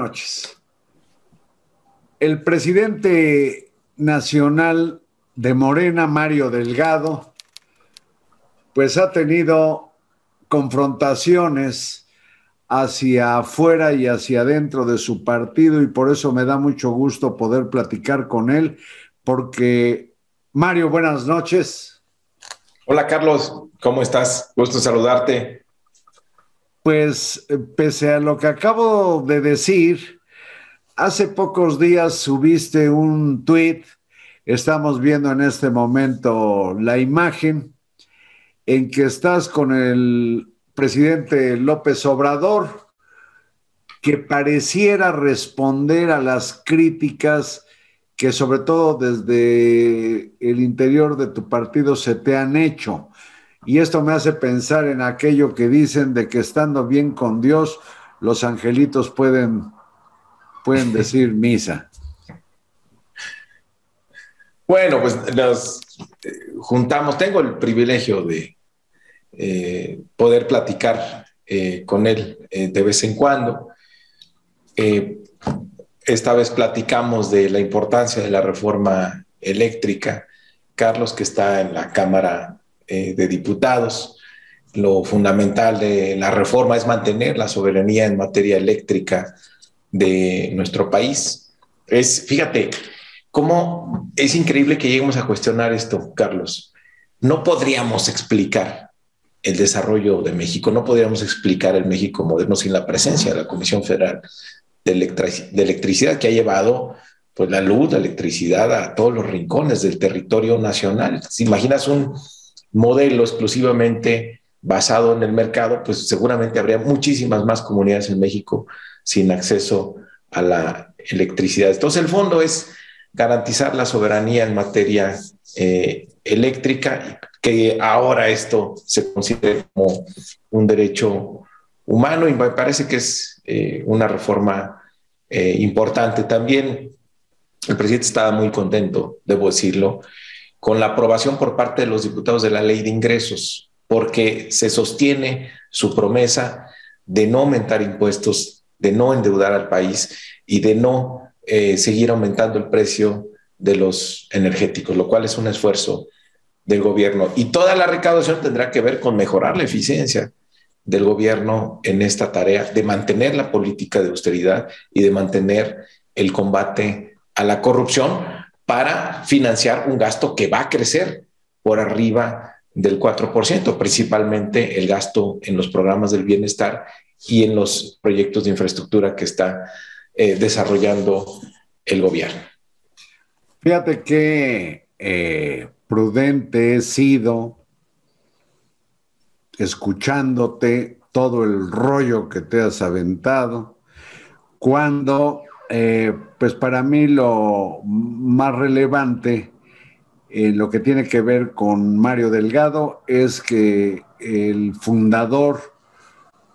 Noches. El presidente nacional de Morena, Mario Delgado, pues ha tenido confrontaciones hacia afuera y hacia adentro de su partido y por eso me da mucho gusto poder platicar con él, porque Mario, buenas noches. Hola Carlos, ¿cómo estás? Gusto saludarte. Pues eh, pese a lo que acabo de decir, hace pocos días subiste un tweet, estamos viendo en este momento la imagen en que estás con el presidente López Obrador, que pareciera responder a las críticas que sobre todo desde el interior de tu partido se te han hecho. Y esto me hace pensar en aquello que dicen de que estando bien con Dios, los angelitos pueden, pueden decir misa. Bueno, pues nos eh, juntamos, tengo el privilegio de eh, poder platicar eh, con él de vez en cuando. esta vez platicamos de la importancia de la reforma eléctrica. Carlos, que está en la Cámara eh, de diputados. Lo fundamental de la reforma es mantener la soberanía en materia eléctrica de nuestro país. Es, fíjate, cómo es increíble que lleguemos a cuestionar esto, Carlos. No podríamos explicar el desarrollo de México, no podríamos explicar el México moderno sin la presencia de la Comisión Federal de, Electricidad que ha llevado pues, la luz, la electricidad a todos los rincones del territorio nacional. ¿Te imaginas un, modelo exclusivamente basado en el mercado, pues seguramente habría muchísimas más comunidades en México sin acceso a la electricidad. Entonces el fondo es garantizar la soberanía en materia eh, eléctrica, que ahora esto se considere como un derecho humano y me parece que es eh, una reforma eh, importante. También el presidente estaba muy contento, debo decirlo, con la aprobación por parte de los diputados de la ley de ingresos, porque se sostiene su promesa de no aumentar impuestos, de no endeudar al país y de no eh, seguir aumentando el precio de los energéticos, lo cual es un esfuerzo del gobierno. Y toda la recaudación tendrá que ver con mejorar la eficiencia del gobierno en esta tarea de mantener la política de austeridad y de mantener el combate a la corrupción, para financiar un gasto que va a crecer por arriba del 4%, principalmente el gasto en los programas del bienestar y en los proyectos de infraestructura que está eh, desarrollando el gobierno. Fíjate qué eh, prudente he sido escuchándote todo el rollo que te has aventado, cuando eh, pues para mí lo más relevante en lo que tiene que ver con Mario Delgado es que el fundador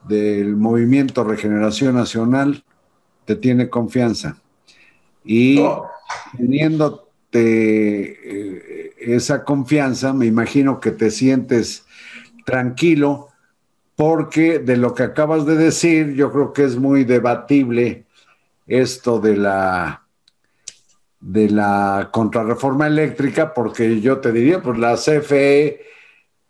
del movimiento Regeneración Nacional te tiene confianza. Y teniéndote eh, esa confianza, me imagino que te sientes tranquilo porque de lo que acabas de decir, yo creo que es muy debatible esto de la de la contrarreforma eléctrica, porque yo te diría, pues la CFE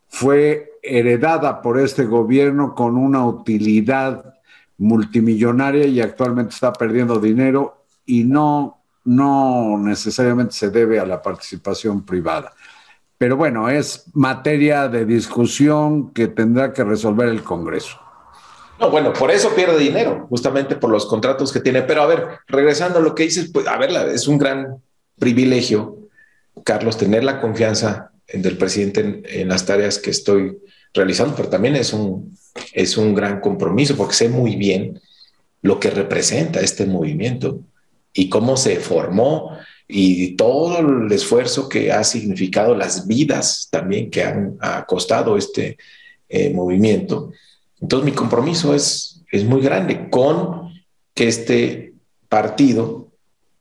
fue heredada por este gobierno con una utilidad multimillonaria y actualmente está perdiendo dinero y no, no necesariamente se debe a la participación privada. Pero bueno, es materia de discusión que tendrá que resolver el Congreso. No, bueno, por eso pierde dinero, justamente por los contratos que tiene. Pero a ver, regresando a lo que dices, pues a ver, es un gran privilegio, Carlos, tener la confianza del presidente en, las tareas que estoy realizando, pero también es un, es un gran compromiso porque sé muy bien lo que representa este movimiento y cómo se formó y todo el esfuerzo que ha significado las vidas también que han ha costado este eh, movimiento. Entonces mi compromiso es, es muy grande con que este partido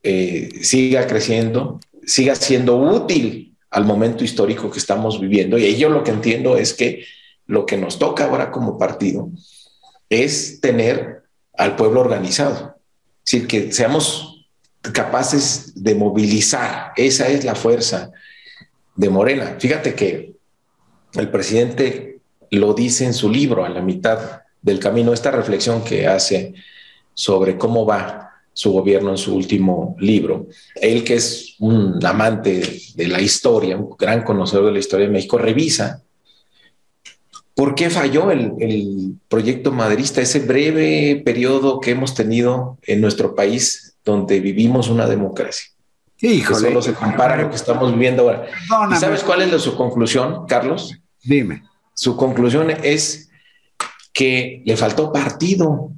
eh, siga creciendo, siga siendo útil al momento histórico que estamos viviendo. Y yo lo que entiendo es que lo que nos toca ahora como partido es tener al pueblo organizado. Es decir, que seamos capaces de movilizar. Esa es la fuerza de Morena. Fíjate que el presidente lo dice en su libro a la mitad del camino, esta reflexión que hace sobre cómo va su gobierno en su último libro. Él, que es un amante de la historia, un gran conocedor de la historia de México, revisa por qué falló el, proyecto maderista, ese breve periodo que hemos tenido en nuestro país donde vivimos una democracia. Híjole. Que solo se compara a lo que estamos viviendo ahora. ¿Y sabes cuál es su conclusión, Carlos? Dime. Su conclusión es que le faltó partido,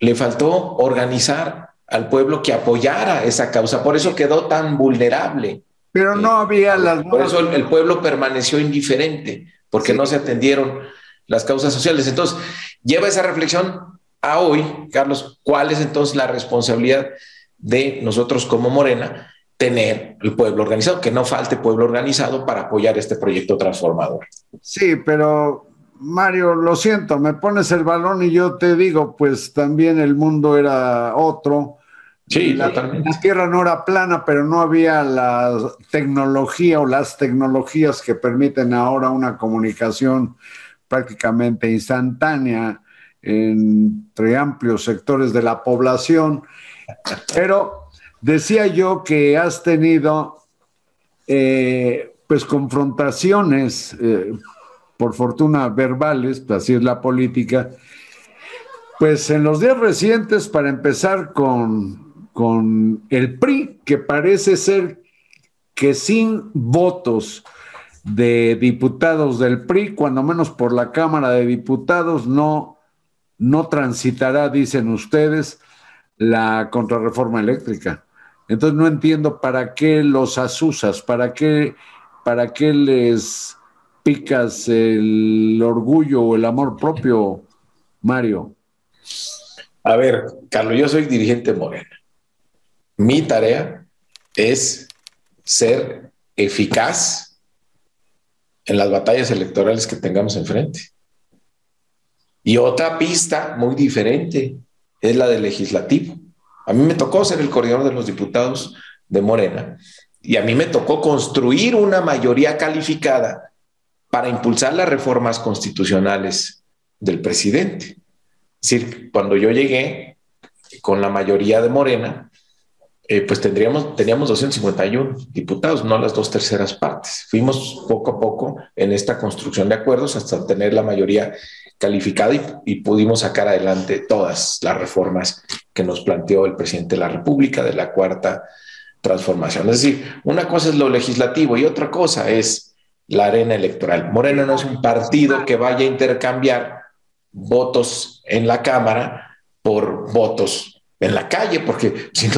le faltó organizar al pueblo que apoyara esa causa, por eso quedó tan vulnerable. Pero no había las... Por eso el, pueblo permaneció indiferente, porque no se atendieron las causas sociales. Entonces, lleva esa reflexión a hoy, Carlos, ¿cuál es entonces la responsabilidad de nosotros como Morena tener el pueblo organizado, que no falte pueblo organizado para apoyar este proyecto transformador? Sí, pero Mario, lo siento, me pones el balón y yo te digo, pues también el mundo era otro. Sí, la, la Tierra no era plana, pero no había la tecnología o las tecnologías que permiten ahora una comunicación prácticamente instantánea entre amplios sectores de la población. Pero decía yo que has tenido eh, pues confrontaciones eh, por fortuna verbales, así es la política, pues en los días recientes, para empezar con, con el PRI, que parece ser que sin votos de diputados del PRI, cuando menos por la Cámara de Diputados, no, no transitará, dicen ustedes, la contrarreforma eléctrica. Entonces no entiendo para qué los asusas, para qué, para qué les picas el orgullo o el amor propio, Mario? A ver, Carlos, yo soy dirigente Morena. Mi tarea es ser eficaz en las batallas electorales que tengamos enfrente. Y otra pista muy diferente es la del legislativo. A mí me tocó ser el coordinador de los diputados de Morena y a mí me tocó construir una mayoría calificada para impulsar las reformas constitucionales del presidente. Es decir, cuando yo llegué con la mayoría de Morena, eh, pues tendríamos, teníamos 251 diputados, no las dos terceras partes. Fuimos poco a poco en esta construcción de acuerdos hasta tener la mayoría calificada y, y, pudimos sacar adelante todas las reformas que nos planteó el presidente de la República de la cuarta transformación. Es decir, una cosa es lo legislativo y otra cosa es la arena electoral. Morena no es un partido que vaya a intercambiar votos en la Cámara por votos en la calle, porque si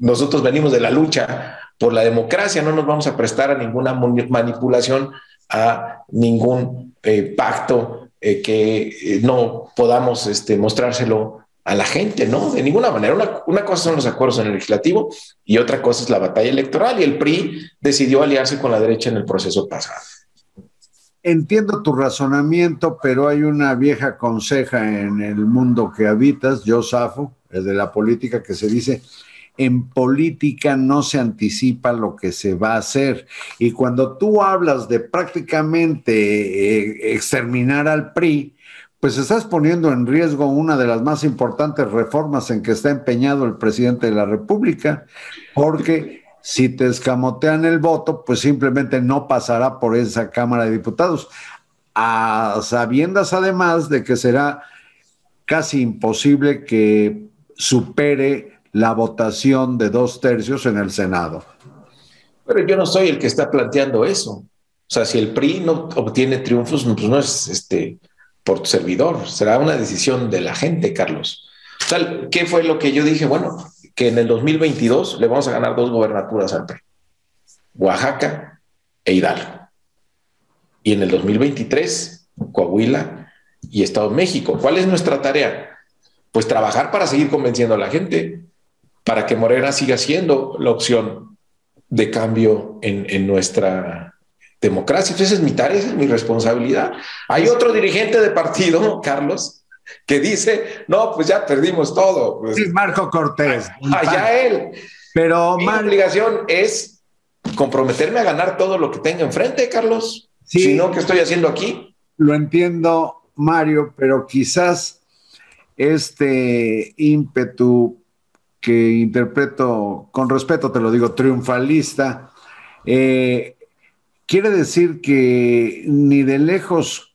nosotros venimos de la lucha por la democracia, no nos vamos a prestar a ninguna manipulación, a ningún eh, pacto eh, que eh, no podamos este, mostrárselo a la gente, ¿no? De ninguna manera. Una, cosa son los acuerdos en el legislativo y otra cosa es la batalla electoral y el PRI decidió aliarse con la derecha en el proceso pasado. Entiendo tu razonamiento, pero hay una vieja conseja en el mundo que habitas, yo Safo, el de la política, que se dice, en política no se anticipa lo que se va a hacer. Y cuando tú hablas de prácticamente eh, exterminar al PRI, pues estás poniendo en riesgo una de las más importantes reformas en que está empeñado el presidente de la República, porque si te escamotean el voto, pues simplemente no pasará por esa Cámara de Diputados, a sabiendas además de que será casi imposible que supere la votación de dos tercios en el Senado. Pero yo no soy el que está planteando eso. O sea, si el PRI no obtiene triunfos, pues no es este por tu servidor. Será una decisión de la gente, Carlos. ¿Qué fue lo que yo dije? Bueno, que en el 2022 le vamos a ganar dos gobernaturas al PRI, Oaxaca e Hidalgo. Y en el 2023, Coahuila y Estado de México. ¿Cuál es nuestra tarea? Pues trabajar para seguir convenciendo a la gente, para que Morena siga siendo la opción de cambio en, en nuestra democracia. Esa es mi tarea, esa es mi responsabilidad. Hay otro dirigente de partido, Carlos, que dice, no, pues ya perdimos todo. Pues, sí, Marco Cortés. Allá él. Pero mi obligación es comprometerme a ganar todo lo que tenga enfrente, Carlos. Sí, si no, ¿qué estoy haciendo aquí? Lo entiendo, Mario, pero quizás este ímpetu que interpreto, con respeto te lo digo, triunfalista, eh, quiere decir que ni de lejos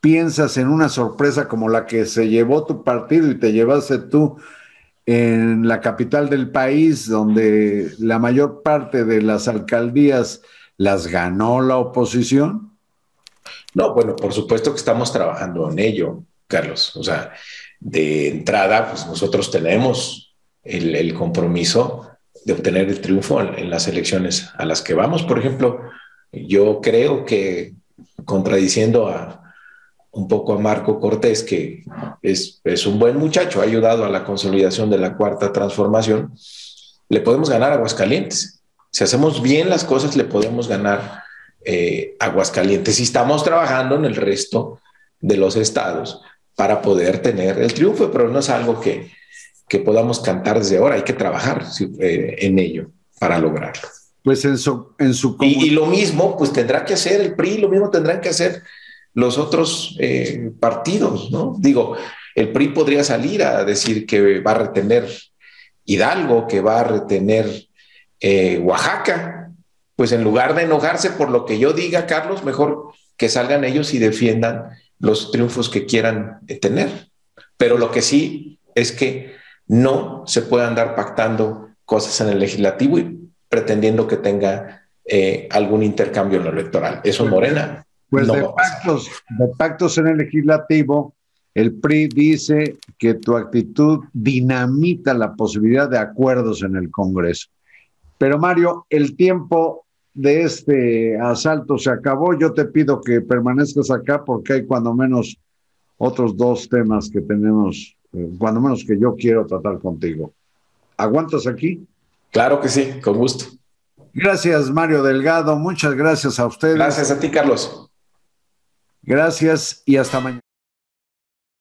piensas en una sorpresa como la que se llevó tu partido y te llevaste tú en la capital del país, donde la mayor parte de las alcaldías las ganó la oposición? No, bueno, por supuesto que estamos trabajando en ello, Carlos. O sea, de entrada, pues nosotros tenemos el, compromiso de obtener el triunfo en, las elecciones a las que vamos. Por ejemplo, yo creo que contradiciendo a un poco a Marco Cortés, que es, un buen muchacho, ha ayudado a la consolidación de la cuarta transformación, le podemos ganar a Aguascalientes. Si hacemos bien las cosas, le podemos ganar eh, Aguascalientes y estamos trabajando en el resto de los estados para poder tener el triunfo, pero no es algo que, que podamos cantar desde ahora, hay que trabajar eh, en ello para lograrlo. Pues en su... En su y, lo mismo, pues tendrá que hacer el PRI, lo mismo tendrán que hacer los otros eh, partidos, ¿no? Digo, el PRI podría salir a decir que va a retener Hidalgo, que va a retener eh, Oaxaca, pues en lugar de enojarse por lo que yo diga, Carlos, mejor que salgan ellos y defiendan los triunfos que quieran tener. Pero lo que sí es que no se puede andar pactando cosas en el legislativo y pretendiendo que tenga eh, algún intercambio en lo electoral. Eso pues, Morena. Pues de, pactos, de pactos en el legislativo, el PRI dice que tu actitud dinamita la posibilidad de acuerdos en el Congreso. Pero Mario, el tiempo de este asalto se acabó. Yo te pido que permanezcas acá porque hay cuando menos otros dos temas que tenemos, cuando menos que yo quiero tratar contigo. ¿Aguantas aquí? Claro que sí, con gusto. Gracias, Mario Delgado. Muchas gracias a ustedes. Gracias a ti, Carlos. Gracias y hasta mañana.